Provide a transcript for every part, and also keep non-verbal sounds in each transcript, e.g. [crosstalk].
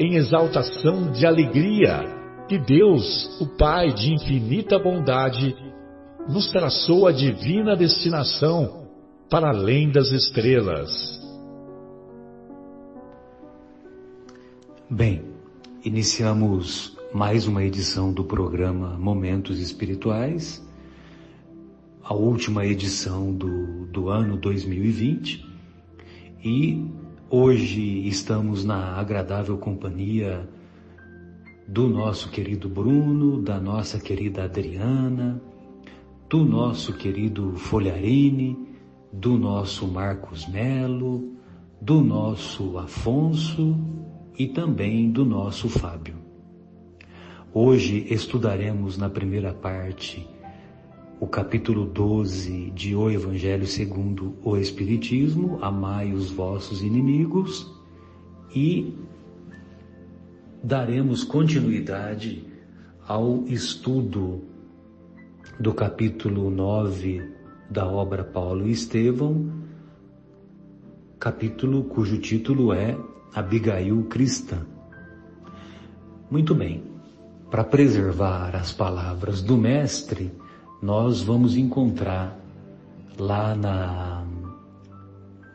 em exaltação de alegria que Deus, o Pai de infinita bondade, nos traçou a divina destinação para além das estrelas. Bem, iniciamos mais uma edição do programa Momentos Espirituais, a última edição do, do ano 2020, e Hoje estamos na agradável companhia do nosso querido Bruno, da nossa querida Adriana, do nosso querido Folharini, do nosso Marcos Melo, do nosso Afonso e também do nosso Fábio. Hoje estudaremos na primeira parte o capítulo 12 de O Evangelho segundo o Espiritismo, amai os vossos inimigos, e daremos continuidade ao estudo do capítulo 9 da obra Paulo e Estevão, capítulo cujo título é Abigail Cristã. Muito bem, para preservar as palavras do Mestre, nós vamos encontrar lá na,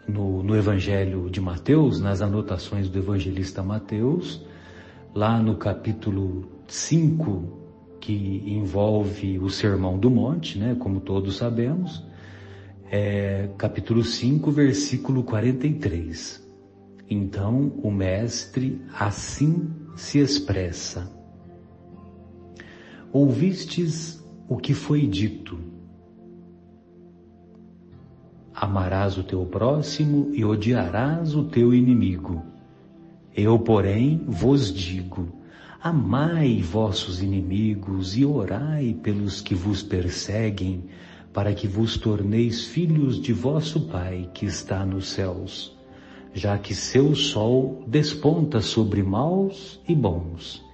no, no Evangelho de Mateus, nas anotações do evangelista Mateus, lá no capítulo 5, que envolve o Sermão do Monte, né, como todos sabemos, é, capítulo 5, versículo 43. Então o Mestre assim se expressa. Ouvistes o que foi dito. Amarás o teu próximo e odiarás o teu inimigo. Eu, porém, vos digo, amai vossos inimigos e orai pelos que vos perseguem, para que vos torneis filhos de vosso Pai que está nos céus, já que seu sol desponta sobre maus e bons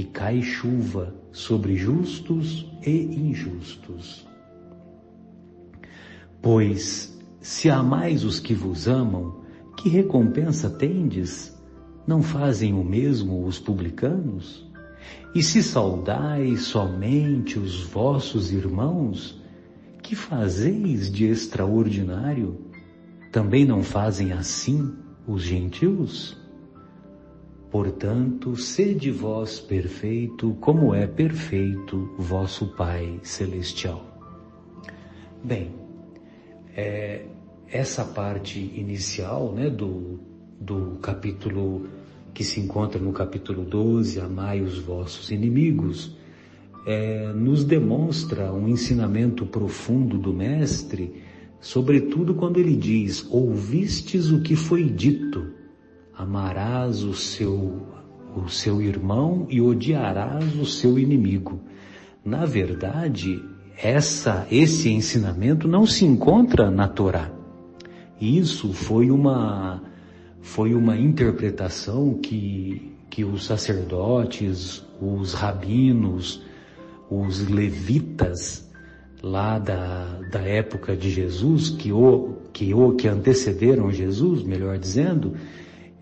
e cai chuva sobre justos e injustos. Pois, se amais os que vos amam, que recompensa tendes? Não fazem o mesmo os publicanos? E se saudais somente os vossos irmãos, que fazeis de extraordinário? Também não fazem assim os gentios? Portanto, sede vós perfeito, como é perfeito vosso Pai Celestial. Bem, é, essa parte inicial né, do, do capítulo que se encontra no capítulo 12, Amai os vossos inimigos, é, nos demonstra um ensinamento profundo do Mestre, sobretudo quando ele diz, ouvistes o que foi dito, amarás o seu, o seu irmão e odiarás o seu inimigo. Na verdade, essa, esse ensinamento não se encontra na Torá. Isso foi uma, foi uma interpretação que, que os sacerdotes, os rabinos, os levitas lá da, da época de Jesus, que, o, que, o, que antecederam Jesus, melhor dizendo,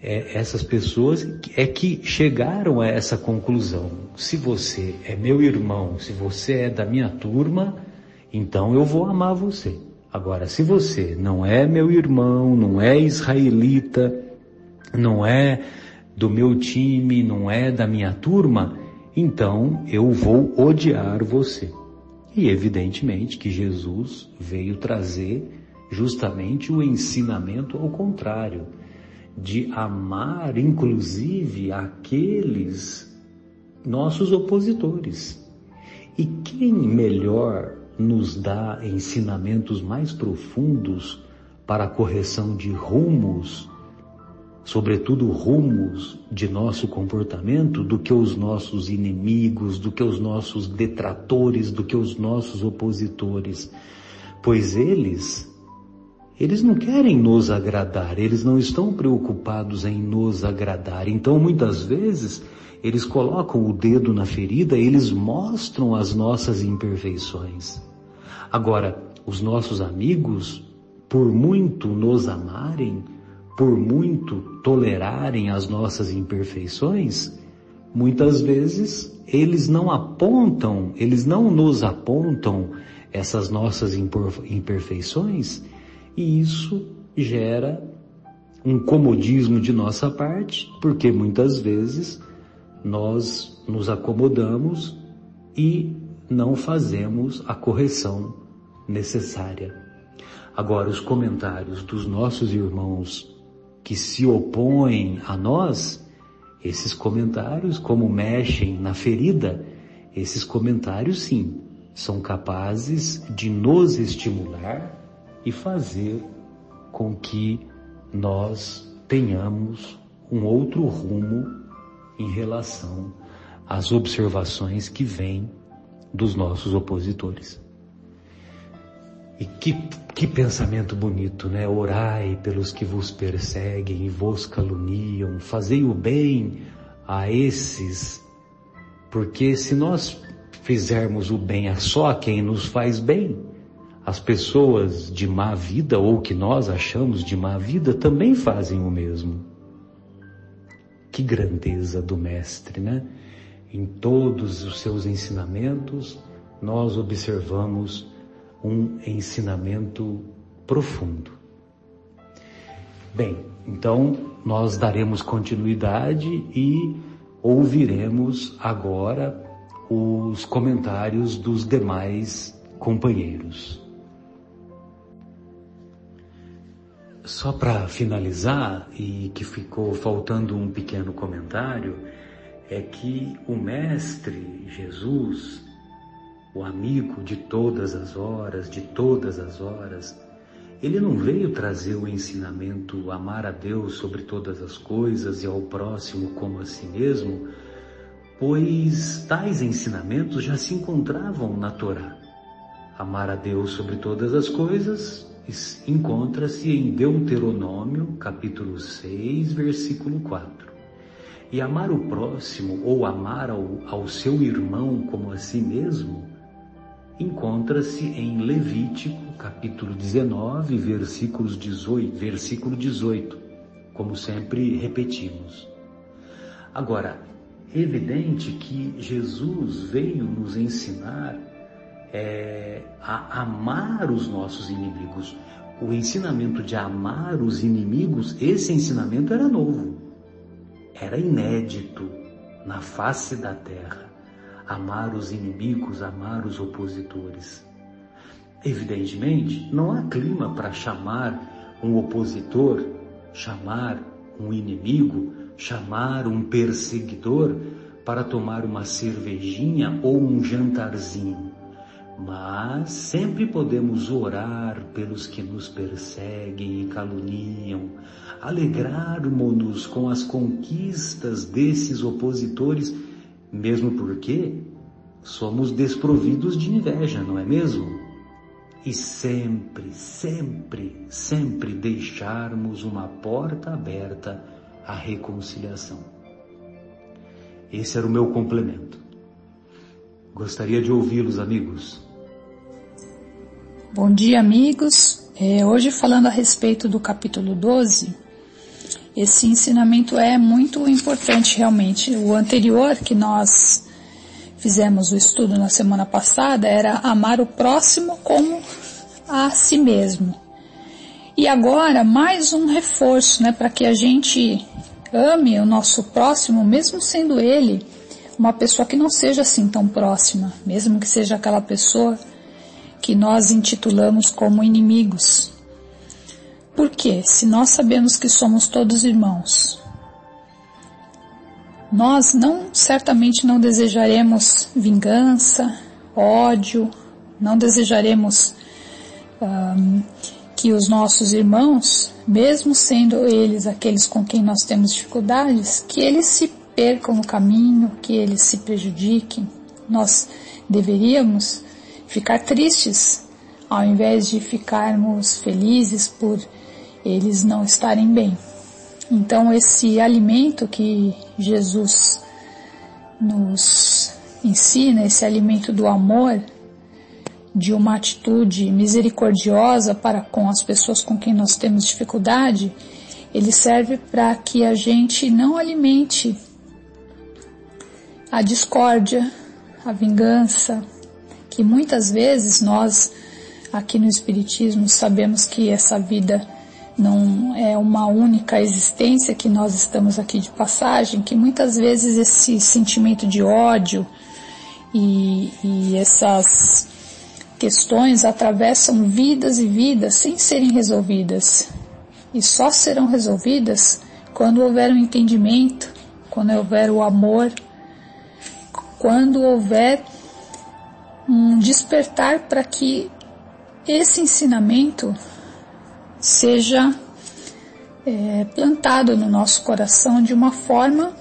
é, essas pessoas é que chegaram a essa conclusão. Se você é meu irmão, se você é da minha turma, então eu vou amar você. Agora, se você não é meu irmão, não é israelita, não é do meu time, não é da minha turma, então eu vou odiar você. E evidentemente que Jesus veio trazer justamente o ensinamento ao contrário, de amar inclusive aqueles nossos opositores. E quem melhor nos dá ensinamentos mais profundos para a correção de rumos, sobretudo rumos de nosso comportamento, do que os nossos inimigos, do que os nossos detratores, do que os nossos opositores. Pois eles, eles não querem nos agradar, eles não estão preocupados em nos agradar. Então muitas vezes eles colocam o dedo na ferida, eles mostram as nossas imperfeições. Agora, os nossos amigos por muito nos amarem, por muito tolerarem as nossas imperfeições, muitas vezes eles não apontam, eles não nos apontam essas nossas imperfeições e isso gera um comodismo de nossa parte, porque muitas vezes nós nos acomodamos e não fazemos a correção necessária. Agora, os comentários dos nossos irmãos que se opõem a nós, esses comentários, como mexem na ferida, esses comentários sim, são capazes de nos estimular e fazer com que nós tenhamos um outro rumo em relação às observações que vêm dos nossos opositores. E que, que pensamento bonito, né? Orai pelos que vos perseguem e vos caluniam, fazei o bem a esses, porque se nós fizermos o bem a só quem nos faz bem, as pessoas de má vida ou que nós achamos de má vida também fazem o mesmo. Que grandeza do Mestre, né? Em todos os seus ensinamentos, nós observamos um ensinamento profundo. Bem, então nós daremos continuidade e ouviremos agora os comentários dos demais companheiros. Só para finalizar, e que ficou faltando um pequeno comentário, é que o Mestre Jesus, o amigo de todas as horas, de todas as horas, ele não veio trazer o ensinamento amar a Deus sobre todas as coisas e ao próximo como a si mesmo, pois tais ensinamentos já se encontravam na Torá. Amar a Deus sobre todas as coisas encontra-se em Deuteronômio, capítulo 6, versículo 4. E amar o próximo ou amar ao, ao seu irmão como a si mesmo encontra-se em Levítico, capítulo 19, versículos 18, versículo 18, como sempre repetimos. Agora, é evidente que Jesus veio nos ensinar é, a amar os nossos inimigos. O ensinamento de amar os inimigos, esse ensinamento era novo, era inédito na face da terra amar os inimigos, amar os opositores. Evidentemente, não há clima para chamar um opositor, chamar um inimigo, chamar um perseguidor para tomar uma cervejinha ou um jantarzinho. Mas sempre podemos orar pelos que nos perseguem e caluniam, alegrarmos-nos com as conquistas desses opositores mesmo porque somos desprovidos de inveja, não é mesmo? E sempre, sempre, sempre deixarmos uma porta aberta à reconciliação. Esse era o meu complemento. Gostaria de ouvi-los, amigos. Bom dia, amigos. É, hoje falando a respeito do capítulo 12, esse ensinamento é muito importante realmente. O anterior que nós fizemos o estudo na semana passada era amar o próximo como a si mesmo. E agora mais um reforço, né, para que a gente ame o nosso próximo, mesmo sendo ele uma pessoa que não seja assim tão próxima, mesmo que seja aquela pessoa que nós intitulamos como inimigos. Por quê? Se nós sabemos que somos todos irmãos, nós não certamente não desejaremos vingança, ódio, não desejaremos um, que os nossos irmãos, mesmo sendo eles aqueles com quem nós temos dificuldades, que eles se percam no caminho, que eles se prejudiquem. Nós deveríamos ficar tristes ao invés de ficarmos felizes por eles não estarem bem. Então esse alimento que Jesus nos ensina, esse alimento do amor, de uma atitude misericordiosa para com as pessoas com quem nós temos dificuldade, ele serve para que a gente não alimente a discórdia, a vingança, que muitas vezes nós aqui no Espiritismo sabemos que essa vida não é uma única existência que nós estamos aqui de passagem, que muitas vezes esse sentimento de ódio e, e essas questões atravessam vidas e vidas sem serem resolvidas. E só serão resolvidas quando houver um entendimento, quando houver o amor, quando houver um despertar para que esse ensinamento seja é, plantado no nosso coração de uma forma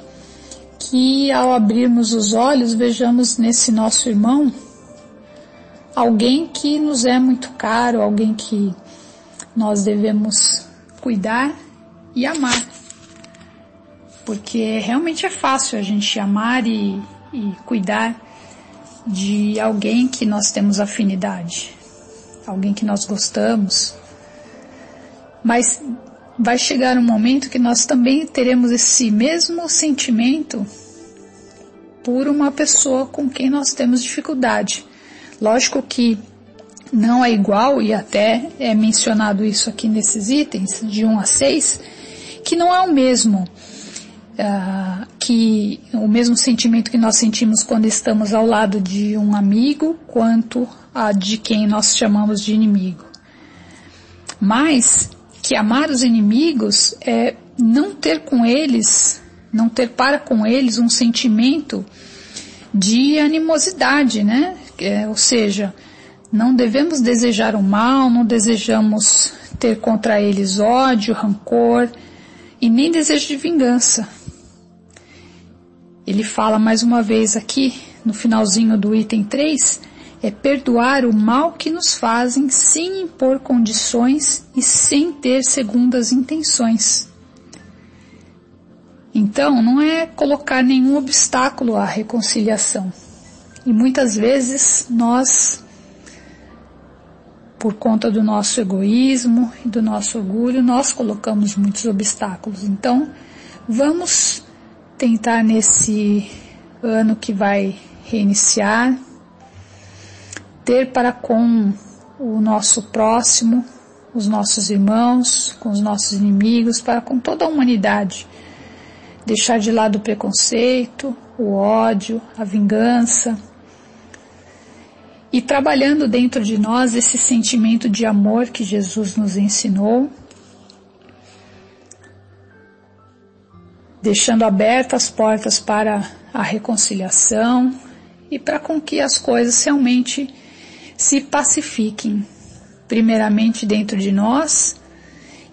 que ao abrirmos os olhos vejamos nesse nosso irmão alguém que nos é muito caro, alguém que nós devemos cuidar e amar. Porque realmente é fácil a gente amar e, e cuidar de alguém que nós temos afinidade, alguém que nós gostamos, mas vai chegar um momento que nós também teremos esse mesmo sentimento por uma pessoa com quem nós temos dificuldade. Lógico que não é igual, e até é mencionado isso aqui nesses itens, de 1 a 6, que não é o mesmo, uh, que o mesmo sentimento que nós sentimos quando estamos ao lado de um amigo, quanto a de quem nós chamamos de inimigo. Mas que amar os inimigos é não ter com eles, não ter para com eles um sentimento de animosidade, né? É, ou seja, não devemos desejar o mal, não desejamos ter contra eles ódio, rancor e nem desejo de vingança. Ele fala mais uma vez aqui, no finalzinho do item 3, é perdoar o mal que nos fazem sem impor condições e sem ter segundas intenções. Então, não é colocar nenhum obstáculo à reconciliação. E muitas vezes nós, por conta do nosso egoísmo e do nosso orgulho, nós colocamos muitos obstáculos. Então, vamos tentar nesse ano que vai reiniciar, ter para com o nosso próximo, os nossos irmãos, com os nossos inimigos, para com toda a humanidade. Deixar de lado o preconceito, o ódio, a vingança. E trabalhando dentro de nós esse sentimento de amor que Jesus nos ensinou, deixando abertas as portas para a reconciliação e para com que as coisas realmente se pacifiquem, primeiramente dentro de nós,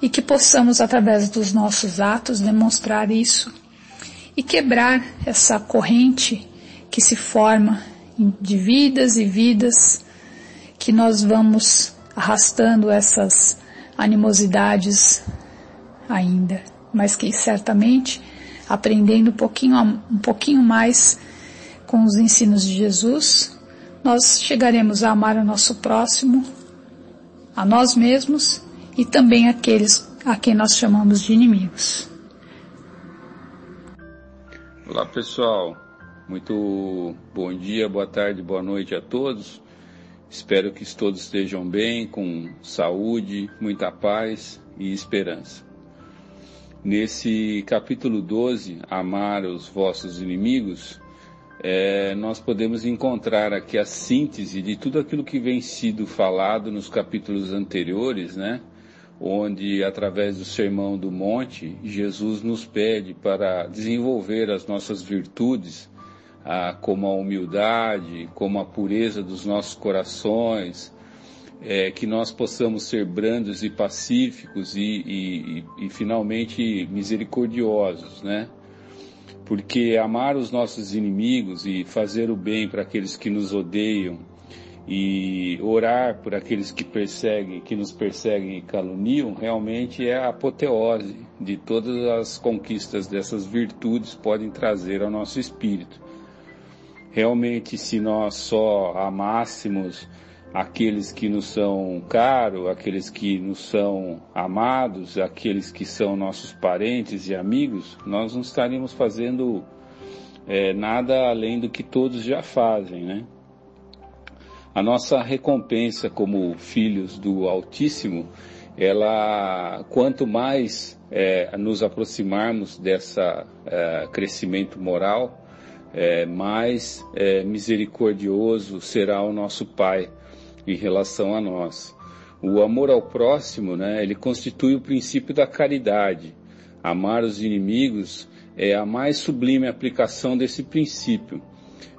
e que possamos, através dos nossos atos, demonstrar isso e quebrar essa corrente que se forma de vidas e vidas que nós vamos arrastando essas animosidades ainda, mas que certamente aprendendo um pouquinho, um pouquinho mais com os ensinos de Jesus, nós chegaremos a amar o nosso próximo, a nós mesmos e também aqueles a quem nós chamamos de inimigos. Olá pessoal, muito bom dia, boa tarde, boa noite a todos. Espero que todos estejam bem, com saúde, muita paz e esperança. Nesse capítulo 12, Amar os vossos inimigos, é, nós podemos encontrar aqui a síntese de tudo aquilo que vem sido falado nos capítulos anteriores, né? Onde, através do Sermão do Monte, Jesus nos pede para desenvolver as nossas virtudes, ah, como a humildade, como a pureza dos nossos corações, é, que nós possamos ser brandos e pacíficos e, e, e, e finalmente misericordiosos, né? Porque amar os nossos inimigos e fazer o bem para aqueles que nos odeiam e orar por aqueles que perseguem, que nos perseguem e caluniam, realmente é a apoteose de todas as conquistas dessas virtudes podem trazer ao nosso espírito. Realmente, se nós só amássemos aqueles que nos são caros, aqueles que nos são amados, aqueles que são nossos parentes e amigos, nós não estaríamos fazendo é, nada além do que todos já fazem, né? A nossa recompensa como filhos do Altíssimo, ela, quanto mais é, nos aproximarmos dessa é, crescimento moral, é, mais é, misericordioso será o nosso Pai em relação a nós. O amor ao próximo, né, ele constitui o princípio da caridade. Amar os inimigos é a mais sublime aplicação desse princípio,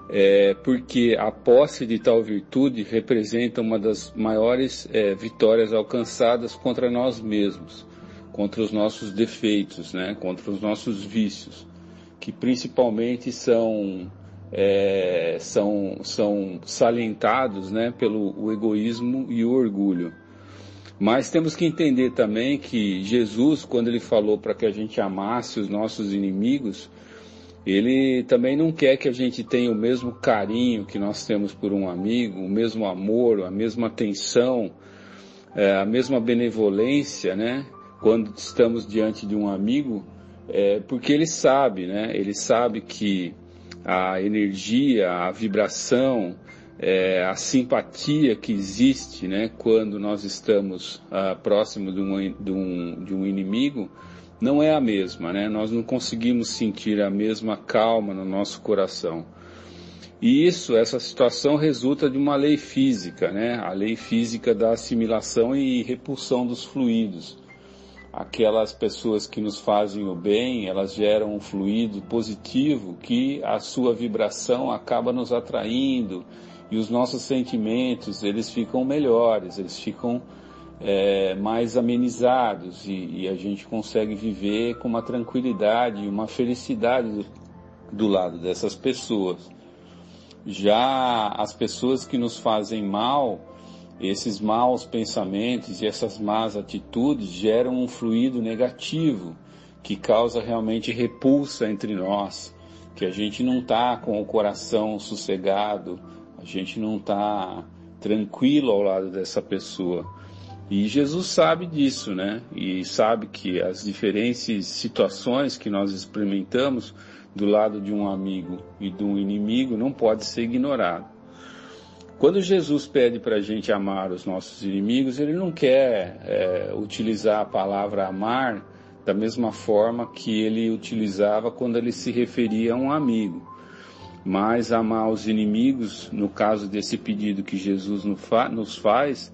é, porque a posse de tal virtude representa uma das maiores é, vitórias alcançadas contra nós mesmos, contra os nossos defeitos, né, contra os nossos vícios, que principalmente são é, são, são salientados né, pelo egoísmo e o orgulho. Mas temos que entender também que Jesus, quando ele falou para que a gente amasse os nossos inimigos, ele também não quer que a gente tenha o mesmo carinho que nós temos por um amigo, o mesmo amor, a mesma atenção, é, a mesma benevolência, né? Quando estamos diante de um amigo, é, porque ele sabe, né? Ele sabe que a energia, a vibração, é, a simpatia que existe né, quando nós estamos ah, próximo de um, de, um, de um inimigo não é a mesma, né? Nós não conseguimos sentir a mesma calma no nosso coração. E isso, essa situação resulta de uma lei física, né? A lei física da assimilação e repulsão dos fluidos aquelas pessoas que nos fazem o bem, elas geram um fluido positivo que a sua vibração acaba nos atraindo e os nossos sentimentos eles ficam melhores, eles ficam é, mais amenizados e, e, a gente consegue viver com uma tranquilidade e uma felicidade do, do lado dessas pessoas. Já as pessoas que nos fazem mal, esses maus pensamentos e essas más atitudes geram um fluido negativo que causa realmente repulsa entre nós, que a gente não está com o coração sossegado, a gente não está tranquilo ao lado dessa pessoa. E Jesus sabe disso, né? E sabe que as diferentes situações que nós experimentamos do lado de um amigo e de um inimigo não pode ser ignorado. Quando Jesus pede para a gente amar os nossos inimigos, ele não quer é, utilizar a palavra amar da mesma forma que ele utilizava quando ele se referia a um amigo. Mas amar os inimigos, no caso desse pedido que Jesus nos faz,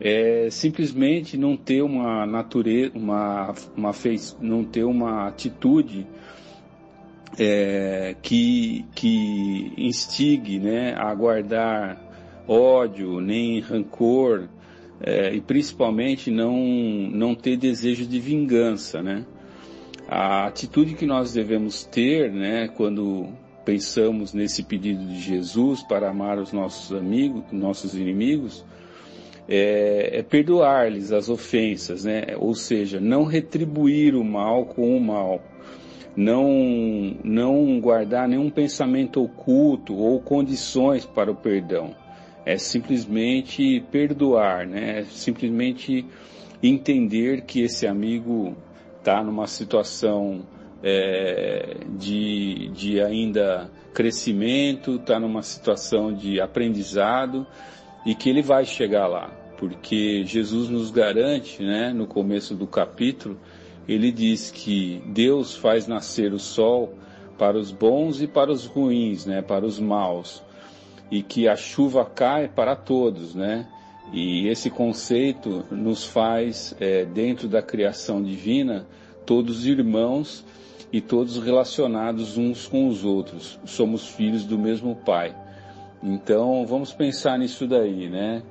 é simplesmente não ter uma natureza, uma, uma fez, não ter uma atitude é, que, que instigue né, a guardar ódio, nem rancor, é, e principalmente não, não ter desejo de vingança, né? A atitude que nós devemos ter, né, quando pensamos nesse pedido de Jesus para amar os nossos amigos, nossos inimigos, é, é perdoar-lhes as ofensas, né? Ou seja, não retribuir o mal com o mal, não não guardar nenhum pensamento oculto ou condições para o perdão é simplesmente perdoar, né? É simplesmente entender que esse amigo está numa situação é, de, de ainda crescimento, está numa situação de aprendizado e que ele vai chegar lá, porque Jesus nos garante, né, no começo do capítulo, ele diz que Deus faz nascer o sol para os bons e para os ruins, né, para os maus, e que a chuva cai para todos, né? E esse conceito nos faz, é, dentro da criação divina, todos irmãos e todos relacionados uns com os outros. Somos filhos do mesmo Pai. Então vamos pensar nisso daí, né?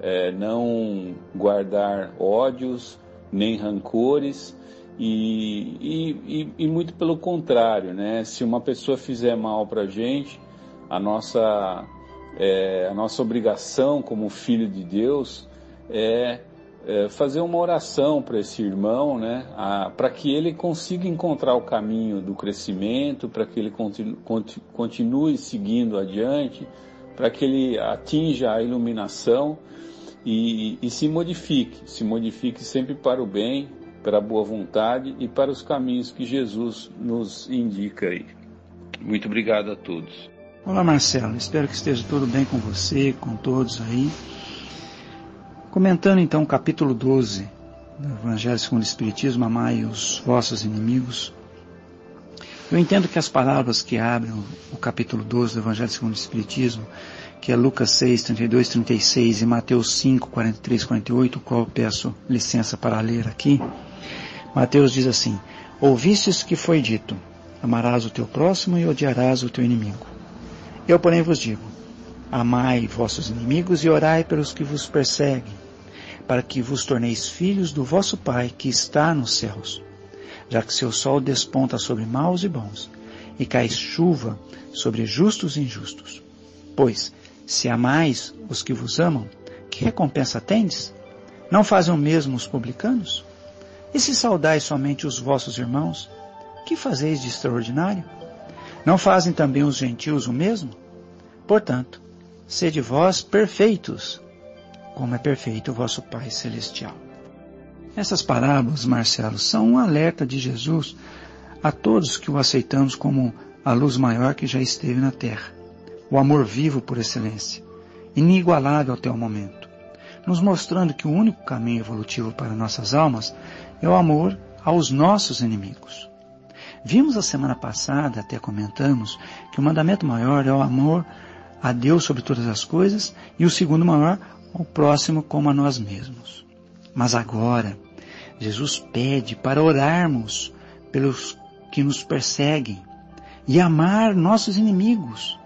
É, não guardar ódios nem rancores e, e, e, muito pelo contrário, né? Se uma pessoa fizer mal para gente, a nossa é, a nossa obrigação como filho de Deus é, é fazer uma oração para esse irmão, né? Para que ele consiga encontrar o caminho do crescimento, para que ele continue, continue seguindo adiante, para que ele atinja a iluminação e, e se modifique, se modifique sempre para o bem, para a boa vontade e para os caminhos que Jesus nos indica aí. Muito obrigado a todos. Olá Marcelo, espero que esteja tudo bem com você, com todos aí. Comentando então o capítulo 12 do Evangelho segundo o Espiritismo, amai os vossos inimigos. Eu entendo que as palavras que abrem o capítulo 12 do Evangelho segundo o Espiritismo, que é Lucas 6, 32, 36 e Mateus 5, 43, 48, o qual eu peço licença para ler aqui, Mateus diz assim, Ouvistes que foi dito, amarás o teu próximo e odiarás o teu inimigo. Eu, porém, vos digo, amai vossos inimigos e orai pelos que vos perseguem, para que vos torneis filhos do vosso Pai que está nos céus, já que seu sol desponta sobre maus e bons, e cai chuva sobre justos e injustos. Pois, se amais os que vos amam, que recompensa tendes? Não fazem o mesmo os publicanos? E se saudais somente os vossos irmãos, que fazeis de extraordinário? Não fazem também os gentios o mesmo? Portanto, sede vós perfeitos, como é perfeito o vosso Pai Celestial. Essas parábolas, Marcelo, são um alerta de Jesus a todos que o aceitamos como a luz maior que já esteve na terra, o amor vivo por excelência, inigualável até o momento, nos mostrando que o único caminho evolutivo para nossas almas é o amor aos nossos inimigos. Vimos a semana passada, até comentamos, que o mandamento maior é o amor a Deus sobre todas as coisas e o segundo maior, o próximo como a nós mesmos. Mas agora, Jesus pede para orarmos pelos que nos perseguem e amar nossos inimigos,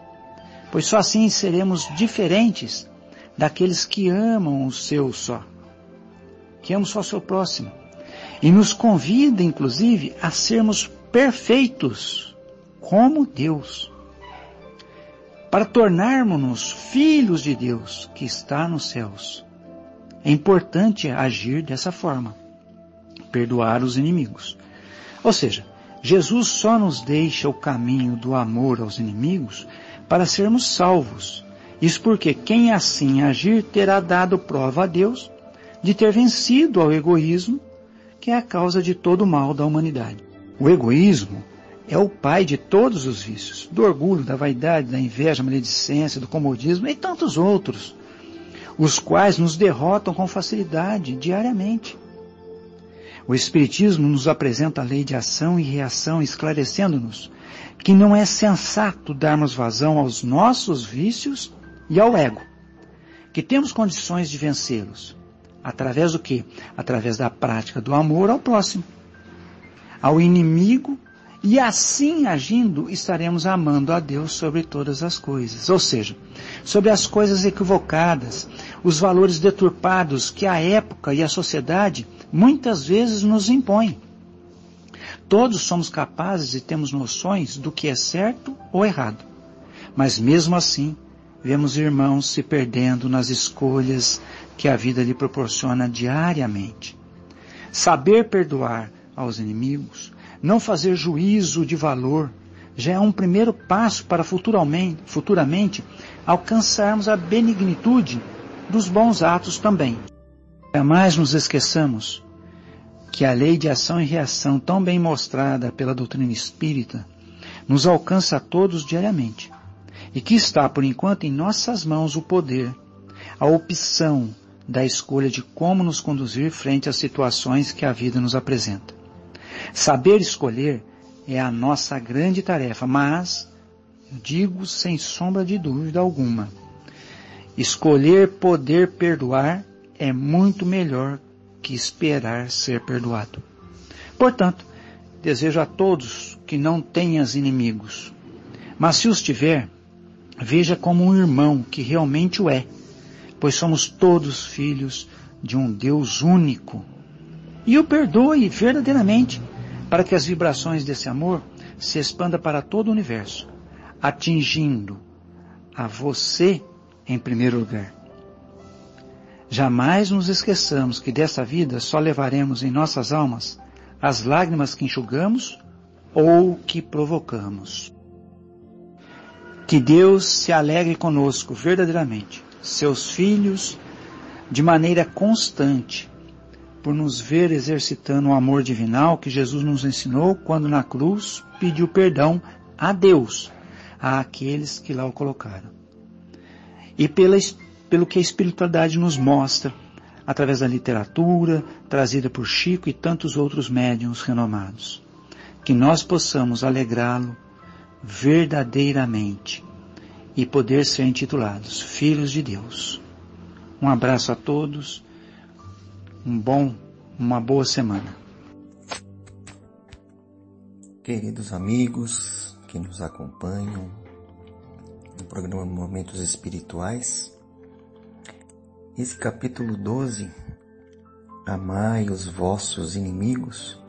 pois só assim seremos diferentes daqueles que amam o seu só, que amam só o seu próximo. E nos convida, inclusive, a sermos perfeitos, como Deus. Para tornarmos-nos filhos de Deus que está nos céus. É importante agir dessa forma. Perdoar os inimigos. Ou seja, Jesus só nos deixa o caminho do amor aos inimigos para sermos salvos. Isso porque quem assim agir terá dado prova a Deus de ter vencido ao egoísmo que é a causa de todo o mal da humanidade. O egoísmo é o pai de todos os vícios, do orgulho, da vaidade, da inveja, da maledicência, do comodismo e tantos outros, os quais nos derrotam com facilidade diariamente. O Espiritismo nos apresenta a lei de ação e reação, esclarecendo-nos que não é sensato darmos vazão aos nossos vícios e ao ego, que temos condições de vencê-los, Através do quê? Através da prática do amor ao próximo, ao inimigo, e assim agindo estaremos amando a Deus sobre todas as coisas. Ou seja, sobre as coisas equivocadas, os valores deturpados que a época e a sociedade muitas vezes nos impõem. Todos somos capazes e temos noções do que é certo ou errado. Mas mesmo assim, vemos irmãos se perdendo nas escolhas que a vida lhe proporciona diariamente. Saber perdoar aos inimigos, não fazer juízo de valor, já é um primeiro passo para futuramente, futuramente alcançarmos a benignitude dos bons atos também. Jamais nos esqueçamos que a lei de ação e reação tão bem mostrada pela doutrina espírita nos alcança a todos diariamente e que está, por enquanto, em nossas mãos o poder, a opção da escolha de como nos conduzir frente às situações que a vida nos apresenta. Saber escolher é a nossa grande tarefa, mas, digo sem sombra de dúvida alguma, escolher poder perdoar é muito melhor que esperar ser perdoado. Portanto, desejo a todos que não tenhas inimigos, mas se os tiver, veja como um irmão que realmente o é, pois somos todos filhos de um Deus único. E o perdoe verdadeiramente, para que as vibrações desse amor se expanda para todo o universo, atingindo a você em primeiro lugar. Jamais nos esqueçamos que dessa vida só levaremos em nossas almas as lágrimas que enxugamos ou que provocamos. Que Deus se alegre conosco verdadeiramente, seus filhos, de maneira constante, por nos ver exercitando o amor divinal que Jesus nos ensinou quando na cruz pediu perdão a Deus, àqueles que lá o colocaram. E pela, pelo que a espiritualidade nos mostra, através da literatura trazida por Chico e tantos outros médiums renomados. Que nós possamos alegrá-lo verdadeiramente e poder ser intitulados Filhos de Deus. Um abraço a todos, um bom, uma boa semana. Queridos amigos que nos acompanham no programa Momentos Espirituais, esse capítulo 12, Amai os vossos inimigos,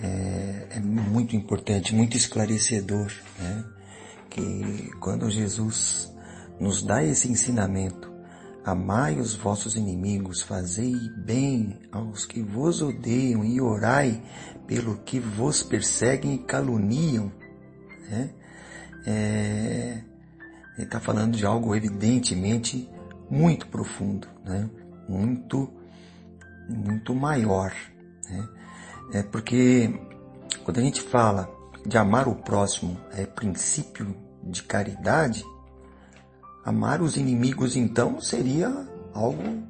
é, é muito importante, muito esclarecedor, né? Que quando Jesus nos dá esse ensinamento, amai os vossos inimigos, fazei bem aos que vos odeiam e orai pelo que vos perseguem e caluniam, né? É, ele está falando de algo evidentemente muito profundo, né? muito, muito maior. Né? É porque quando a gente fala de amar o próximo é princípio de caridade, amar os inimigos então seria algo,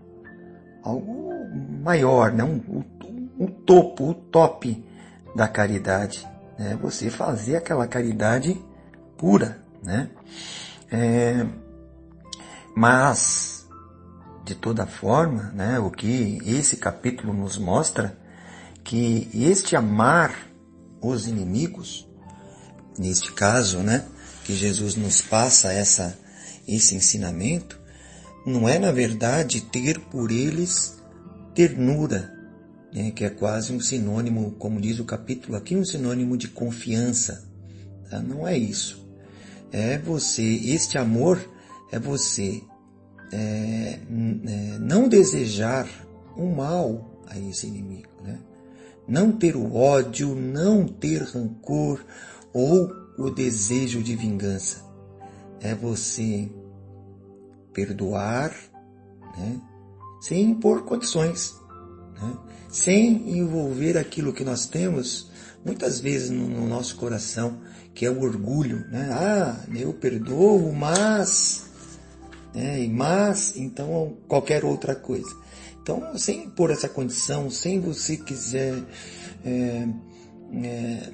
algo maior, né? um topo, o top da caridade. Né? Você fazer aquela caridade pura. Né? É, mas, de toda forma, né, o que esse capítulo nos mostra que este amar os inimigos, neste caso, né, que Jesus nos passa essa, esse ensinamento, não é na verdade ter por eles ternura, né, que é quase um sinônimo, como diz o capítulo aqui, um sinônimo de confiança. Tá? Não é isso. É você, este amor é você é, é, não desejar o mal a esse inimigo, né? não ter o ódio, não ter rancor ou o desejo de vingança. É você perdoar, né? sem impor condições, né? sem envolver aquilo que nós temos muitas vezes no, no nosso coração, que é o orgulho. Né? Ah, eu perdoo, mas. Né? Mas, então, qualquer outra coisa. Então, sem impor essa condição, sem você quiser é, é,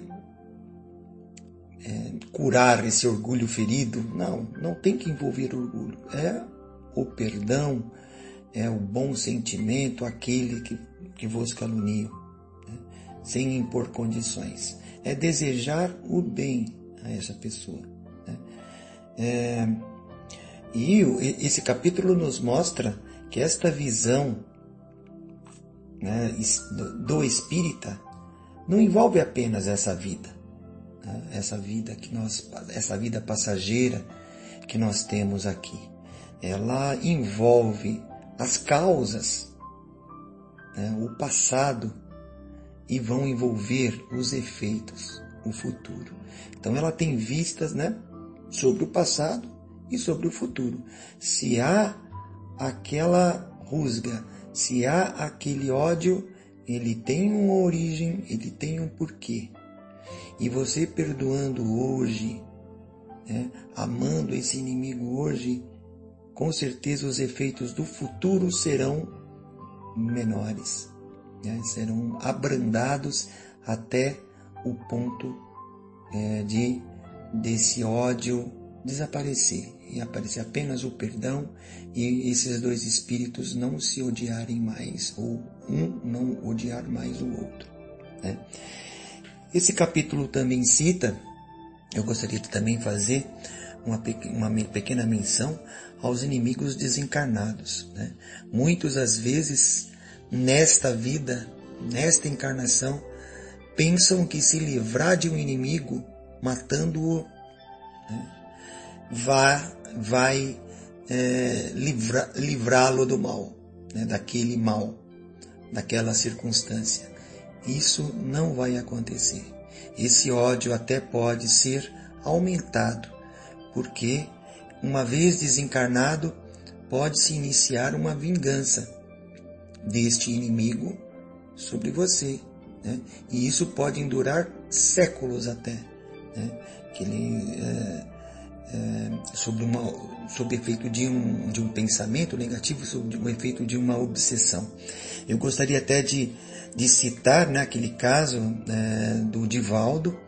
é, curar esse orgulho ferido, não, não tem que envolver orgulho. É o perdão, é o bom sentimento, aquele que, que vos calunia, né? sem impor condições. É desejar o bem a essa pessoa. Né? É, e esse capítulo nos mostra que esta visão né, do espírita não envolve apenas essa vida, né, essa vida que nós, essa vida passageira que nós temos aqui. Ela envolve as causas, né, o passado e vão envolver os efeitos, o futuro. Então ela tem vistas, né, sobre o passado e sobre o futuro. Se há aquela rusga se há aquele ódio, ele tem uma origem, ele tem um porquê. E você perdoando hoje, né, amando esse inimigo hoje, com certeza os efeitos do futuro serão menores, né, serão abrandados até o ponto é, de desse ódio desaparecer e aparecer apenas o perdão e esses dois espíritos não se odiarem mais ou um não odiar mais o outro. Né? Esse capítulo também cita, eu gostaria de também fazer uma, uma pequena menção aos inimigos desencarnados. Né? Muitos, às vezes, nesta vida, nesta encarnação, pensam que se livrar de um inimigo, matando-o, né, vai, vai é, livrá-lo do mal, né, daquele mal, daquela circunstância. Isso não vai acontecer. Esse ódio até pode ser aumentado, porque uma vez desencarnado, pode-se iniciar uma vingança deste inimigo sobre você. Né? E isso pode durar séculos até. Né? Que ele, é, é, sobre, uma, sob efeito de um, de um pensamento negativo, sob o efeito de uma obsessão. Eu gostaria até de, de citar né, aquele caso é, do Divaldo,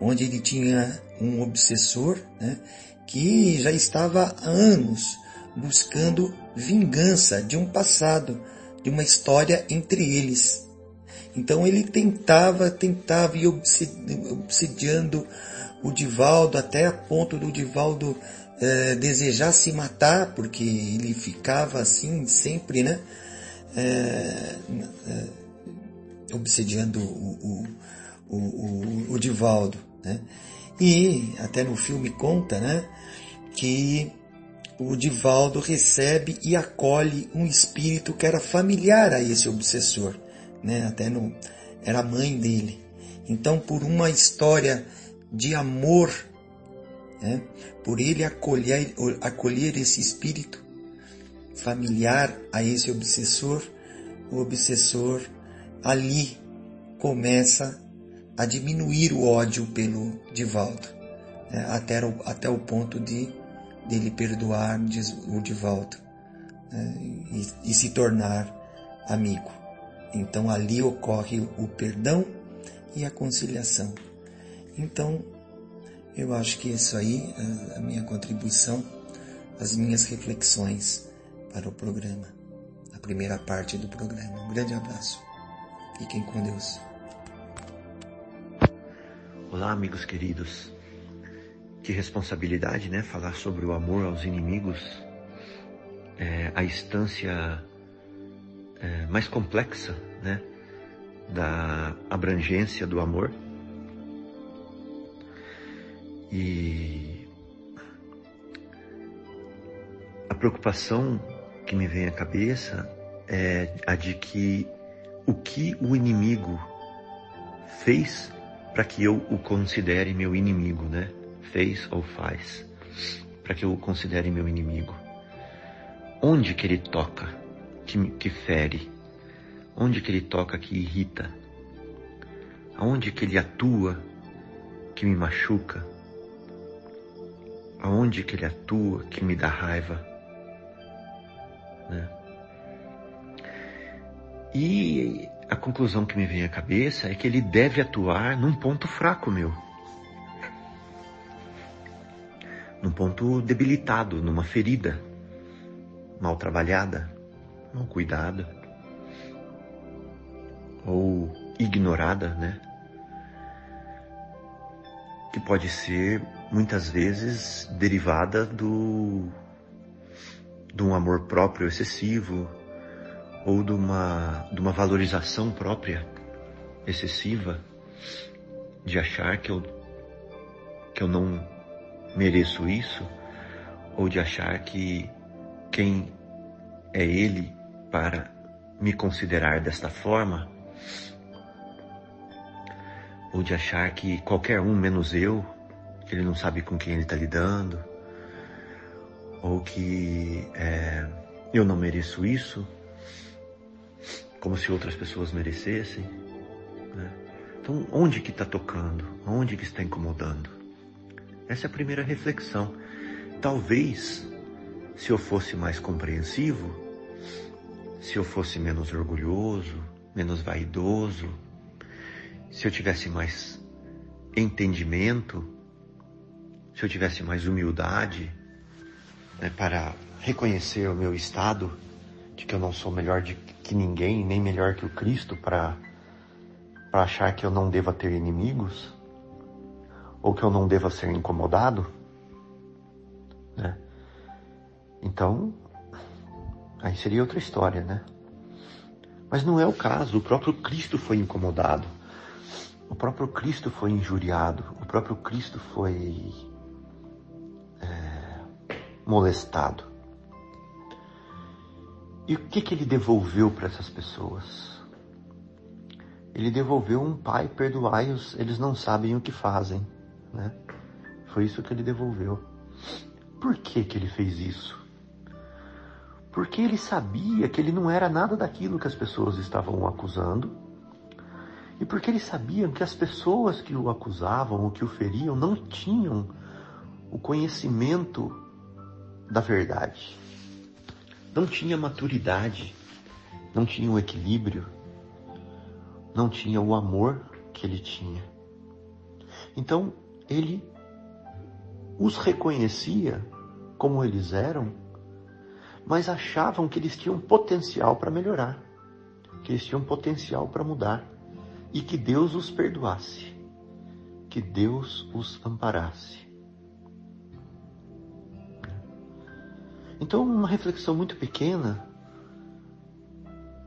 onde ele tinha um obsessor né, que já estava há anos buscando vingança de um passado, de uma história entre eles. Então ele tentava, tentava e obsediando o Divaldo até a ponto do Divaldo é, desejar se matar, porque ele ficava assim sempre, né? É, é, obsediando o, o, o, o, Divaldo, né? E até no filme conta, né? Que o Divaldo recebe e acolhe um espírito que era familiar a esse obsessor, né? Até no, era a mãe dele. Então, por uma história de amor, né? por ele acolher, acolher esse espírito familiar a esse obsessor, o obsessor ali começa a diminuir o ódio pelo Divaldo, né? até, o, até o ponto de dele perdoar o Divaldo né? e, e se tornar amigo. Então ali ocorre o perdão e a conciliação. Então, eu acho que isso aí, a, a minha contribuição, as minhas reflexões para o programa, a primeira parte do programa. Um grande abraço. Fiquem com Deus. Olá, amigos queridos. Que responsabilidade, né? Falar sobre o amor aos inimigos. É, a instância é, mais complexa, né? Da abrangência do amor. E a preocupação que me vem à cabeça é a de que o que o inimigo fez para que eu o considere meu inimigo, né? Fez ou faz para que eu o considere meu inimigo. Onde que ele toca que, que fere? Onde que ele toca que irrita? Aonde que ele atua que me machuca? aonde que ele atua que me dá raiva. Né? E a conclusão que me vem à cabeça é que ele deve atuar num ponto fraco meu. Num ponto debilitado, numa ferida, mal trabalhada, mal cuidada, ou ignorada, né? Que pode ser muitas vezes derivada do de um amor próprio excessivo ou de uma, de uma valorização própria excessiva, de achar que eu, que eu não mereço isso, ou de achar que quem é ele para me considerar desta forma, ou de achar que qualquer um menos eu que ele não sabe com quem ele está lidando, ou que é, eu não mereço isso, como se outras pessoas merecessem. Né? Então, onde que está tocando? Onde que está incomodando? Essa é a primeira reflexão. Talvez, se eu fosse mais compreensivo, se eu fosse menos orgulhoso, menos vaidoso, se eu tivesse mais entendimento, se eu tivesse mais humildade né, para reconhecer o meu estado de que eu não sou melhor de, que ninguém, nem melhor que o Cristo para para achar que eu não deva ter inimigos ou que eu não deva ser incomodado, né? Então, aí seria outra história, né? Mas não é o caso. O próprio Cristo foi incomodado. O próprio Cristo foi injuriado. O próprio Cristo foi é, molestado. E o que, que ele devolveu para essas pessoas? Ele devolveu um pai, perdoai-os, eles não sabem o que fazem. Né? Foi isso que ele devolveu. Por que, que ele fez isso? Porque ele sabia que ele não era nada daquilo que as pessoas estavam acusando. E porque ele sabia que as pessoas que o acusavam ou que o feriam não tinham o conhecimento da verdade não tinha maturidade, não tinha o equilíbrio, não tinha o amor que ele tinha. Então, ele os reconhecia como eles eram, mas achavam que eles tinham potencial para melhorar, que eles tinham potencial para mudar e que Deus os perdoasse, que Deus os amparasse. Então, uma reflexão muito pequena,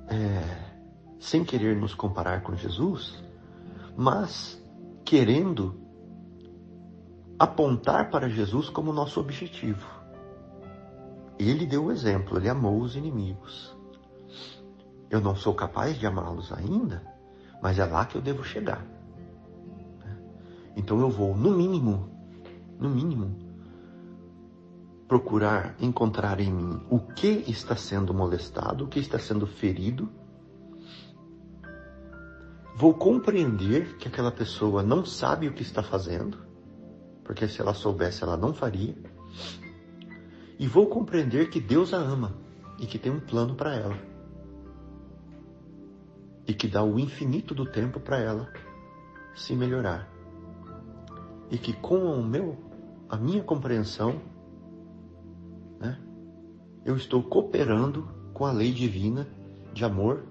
é, sem querer nos comparar com Jesus, mas querendo apontar para Jesus como nosso objetivo. Ele deu o exemplo, ele amou os inimigos. Eu não sou capaz de amá-los ainda, mas é lá que eu devo chegar. Então eu vou, no mínimo, no mínimo, procurar encontrar em mim o que está sendo molestado, o que está sendo ferido. Vou compreender que aquela pessoa não sabe o que está fazendo, porque se ela soubesse ela não faria. E vou compreender que Deus a ama e que tem um plano para ela. E que dá o infinito do tempo para ela se melhorar. E que com o meu, a minha compreensão? Eu estou cooperando com a lei divina de amor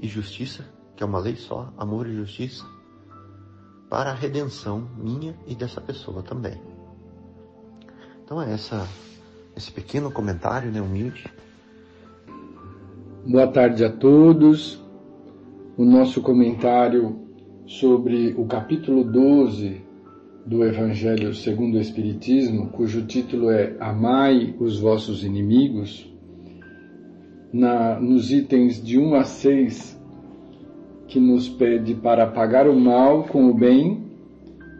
e justiça, que é uma lei só, amor e justiça, para a redenção minha e dessa pessoa também. Então é essa, esse pequeno comentário, né, humilde. Boa tarde a todos. O nosso comentário sobre o capítulo 12 do Evangelho segundo o Espiritismo, cujo título é Amai os vossos inimigos, na, nos itens de 1 a 6, que nos pede para pagar o mal com o bem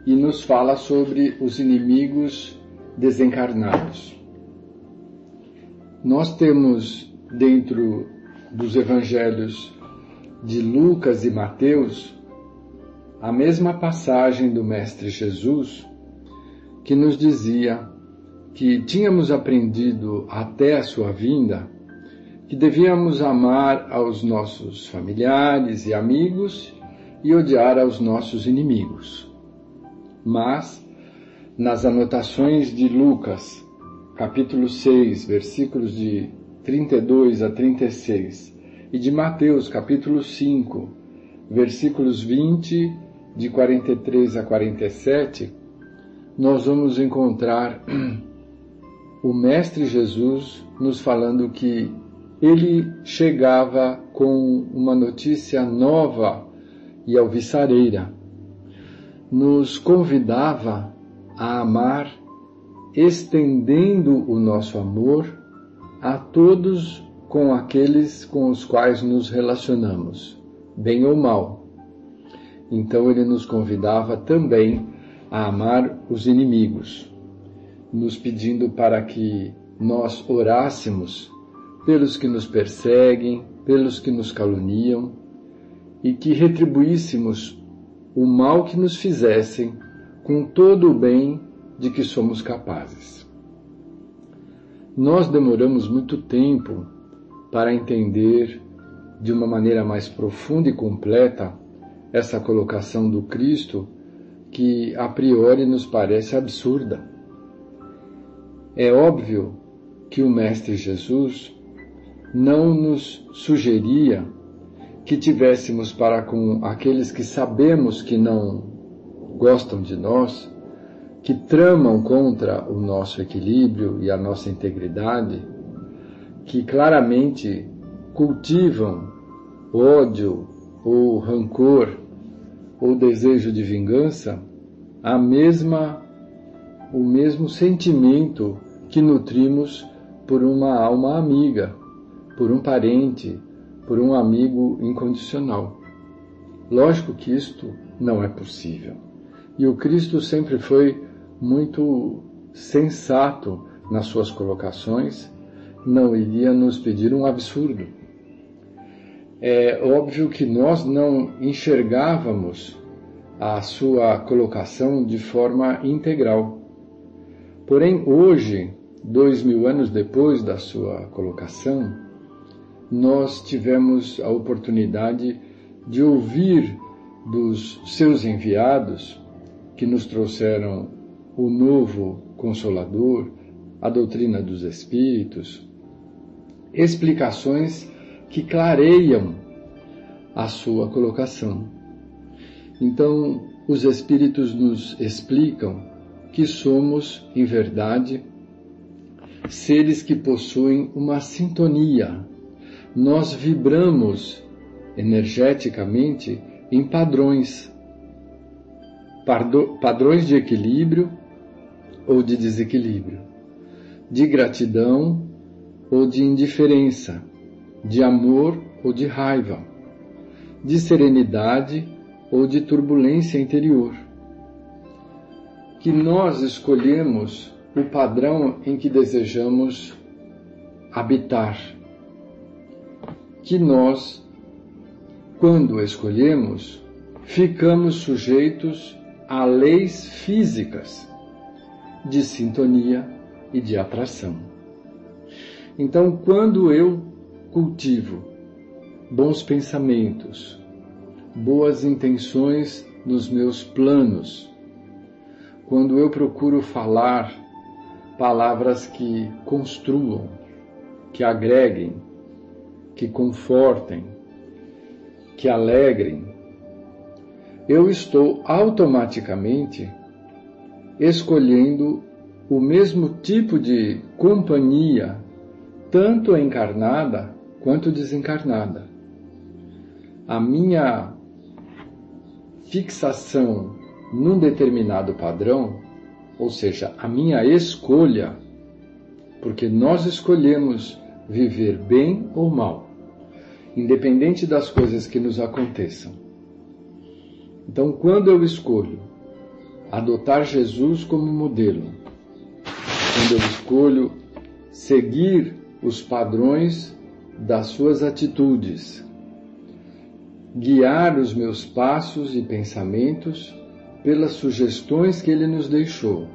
e nos fala sobre os inimigos desencarnados. Nós temos dentro dos evangelhos de Lucas e Mateus a mesma passagem do Mestre Jesus que nos dizia que tínhamos aprendido até a sua vinda que devíamos amar aos nossos familiares e amigos e odiar aos nossos inimigos. Mas, nas anotações de Lucas, capítulo 6, versículos de 32 a 36, e de Mateus, capítulo 5, versículos 20 de 43 a 47, nós vamos encontrar [clears throat] o Mestre Jesus nos falando que ele chegava com uma notícia nova e alvissareira. Nos convidava a amar, estendendo o nosso amor a todos com aqueles com os quais nos relacionamos, bem ou mal então ele nos convidava também a amar os inimigos, nos pedindo para que nós orássemos pelos que nos perseguem, pelos que nos caluniam e que retribuíssemos o mal que nos fizessem com todo o bem de que somos capazes. Nós demoramos muito tempo para entender de uma maneira mais profunda e completa essa colocação do Cristo que a priori nos parece absurda. É óbvio que o Mestre Jesus não nos sugeria que tivéssemos para com aqueles que sabemos que não gostam de nós, que tramam contra o nosso equilíbrio e a nossa integridade, que claramente cultivam ódio ou rancor ou desejo de vingança, a mesma o mesmo sentimento que nutrimos por uma alma amiga, por um parente, por um amigo incondicional. Lógico que isto não é possível. E o Cristo sempre foi muito sensato nas suas colocações, não iria nos pedir um absurdo. É óbvio que nós não enxergávamos a sua colocação de forma integral. Porém, hoje, dois mil anos depois da sua colocação, nós tivemos a oportunidade de ouvir dos seus enviados que nos trouxeram o novo Consolador, a doutrina dos Espíritos, explicações que clareiam a sua colocação. Então, os Espíritos nos explicam que somos, em verdade, seres que possuem uma sintonia. Nós vibramos energeticamente em padrões, padrões de equilíbrio ou de desequilíbrio, de gratidão ou de indiferença, de amor ou de raiva, de serenidade ou de turbulência interior. Que nós escolhemos o padrão em que desejamos habitar. Que nós, quando escolhemos, ficamos sujeitos a leis físicas de sintonia e de atração. Então, quando eu cultivo bons pensamentos, boas intenções nos meus planos, quando eu procuro falar palavras que construam, que agreguem, que confortem, que alegrem, eu estou automaticamente escolhendo o mesmo tipo de companhia, tanto encarnada quanto desencarnada. A minha fixação num determinado padrão, ou seja, a minha escolha, porque nós escolhemos viver bem ou mal, independente das coisas que nos aconteçam. Então, quando eu escolho adotar Jesus como modelo, quando eu escolho seguir os padrões das suas atitudes, guiar os meus passos e pensamentos pelas sugestões que ele nos deixou.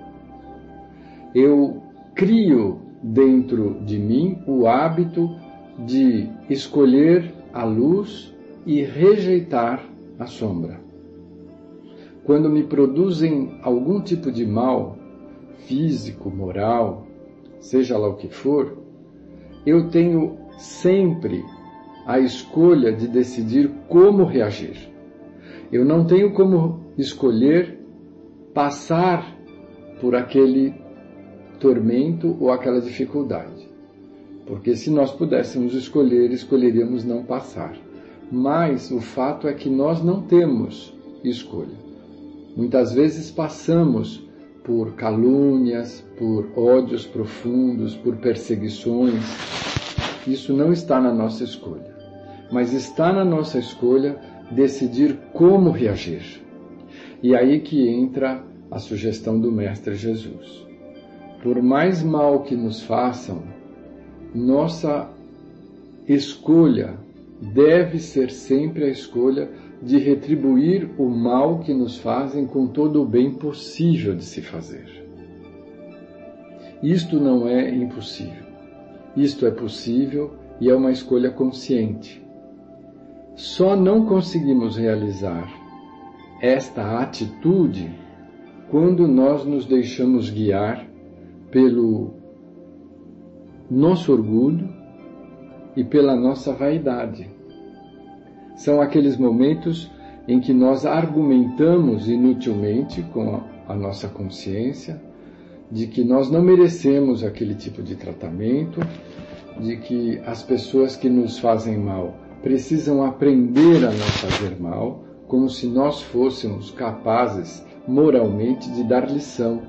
Eu crio dentro de mim o hábito de escolher a luz e rejeitar a sombra quando me produzem algum tipo de mal, físico, moral, seja lá o que for, eu tenho sempre a escolha de decidir como reagir. Eu não tenho como escolher passar por aquele tormento ou aquela dificuldade. Porque se nós pudéssemos escolher, escolheríamos não passar. Mas o fato é que nós não temos escolha. Muitas vezes passamos por calúnias, por ódios profundos, por perseguições. Isso não está na nossa escolha, mas está na nossa escolha decidir como reagir. E aí que entra a sugestão do Mestre Jesus. Por mais mal que nos façam, nossa escolha deve ser sempre a escolha de retribuir o mal que nos fazem com todo o bem possível de se fazer. Isto não é impossível. Isto é possível e é uma escolha consciente. Só não conseguimos realizar esta atitude quando nós nos deixamos guiar pelo nosso orgulho e pela nossa vaidade. São aqueles momentos em que nós argumentamos inutilmente com a, nossa consciência de que nós não merecemos aquele tipo de tratamento, de que as pessoas que nos fazem mal precisam aprender a não fazer mal, como se nós fôssemos capazes moralmente de dar lição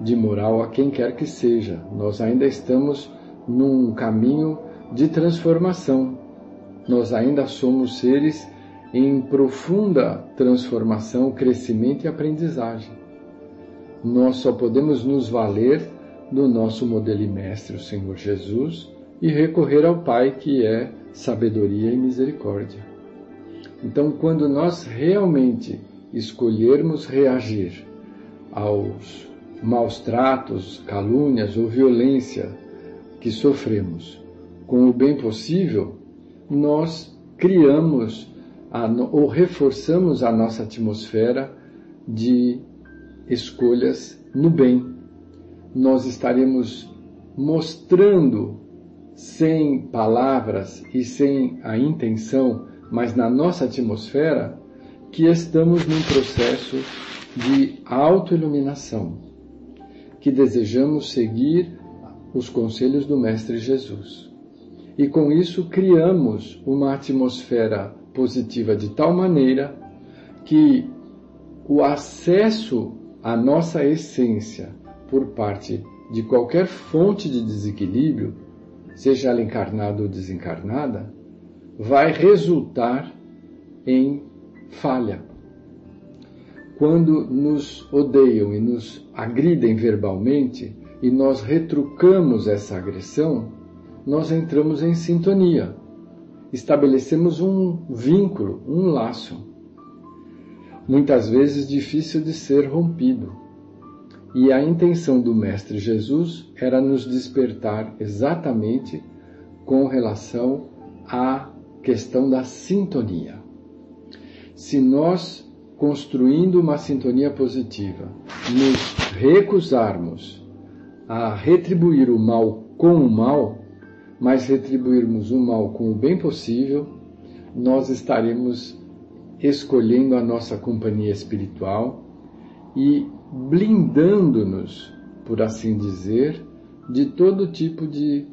de moral a quem quer que seja. Nós ainda estamos num caminho de transformação. Nós ainda somos seres em profunda transformação, crescimento e aprendizagem. Nós só podemos nos valer do nosso modelo e mestre, o Senhor Jesus, e recorrer ao Pai que é sabedoria e misericórdia. Então, quando nós realmente escolhermos reagir aos maus tratos, calúnias ou violência que sofremos com o bem possível, nós criamos a, ou reforçamos a nossa atmosfera de escolhas no bem. Nós estaremos mostrando, sem palavras e sem a intenção, mas na nossa atmosfera, que estamos num processo de autoiluminação, que desejamos seguir os conselhos do Mestre Jesus. E com isso criamos uma atmosfera positiva de tal maneira que o acesso à nossa essência por parte de qualquer fonte de desequilíbrio, seja ela encarnada ou desencarnada, vai resultar em falha. Quando nos odeiam e nos agridem verbalmente e nós retrucamos essa agressão, nós entramos em sintonia estabelecemos um vínculo, um laço, muitas vezes difícil de ser rompido. E a intenção do Mestre Jesus era nos despertar exatamente com relação à questão da sintonia. Se nós, construindo uma sintonia positiva, nos recusarmos a retribuir o mal com o mal, mas retribuirmos o mal com o bem possível, nós estaremos escolhendo a nossa companhia espiritual e blindando-nos, por assim dizer, de todo tipo de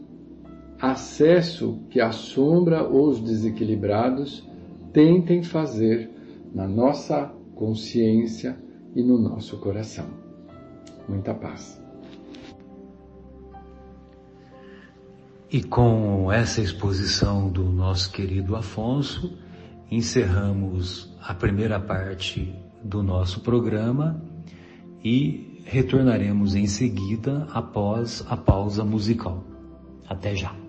acesso que a sombra ou os desequilibrados tentem fazer na nossa consciência e no nosso coração. Muita paz. E com essa exposição do nosso querido Afonso, encerramos a primeira parte do nosso programa e retornaremos em seguida após a pausa musical. Até já!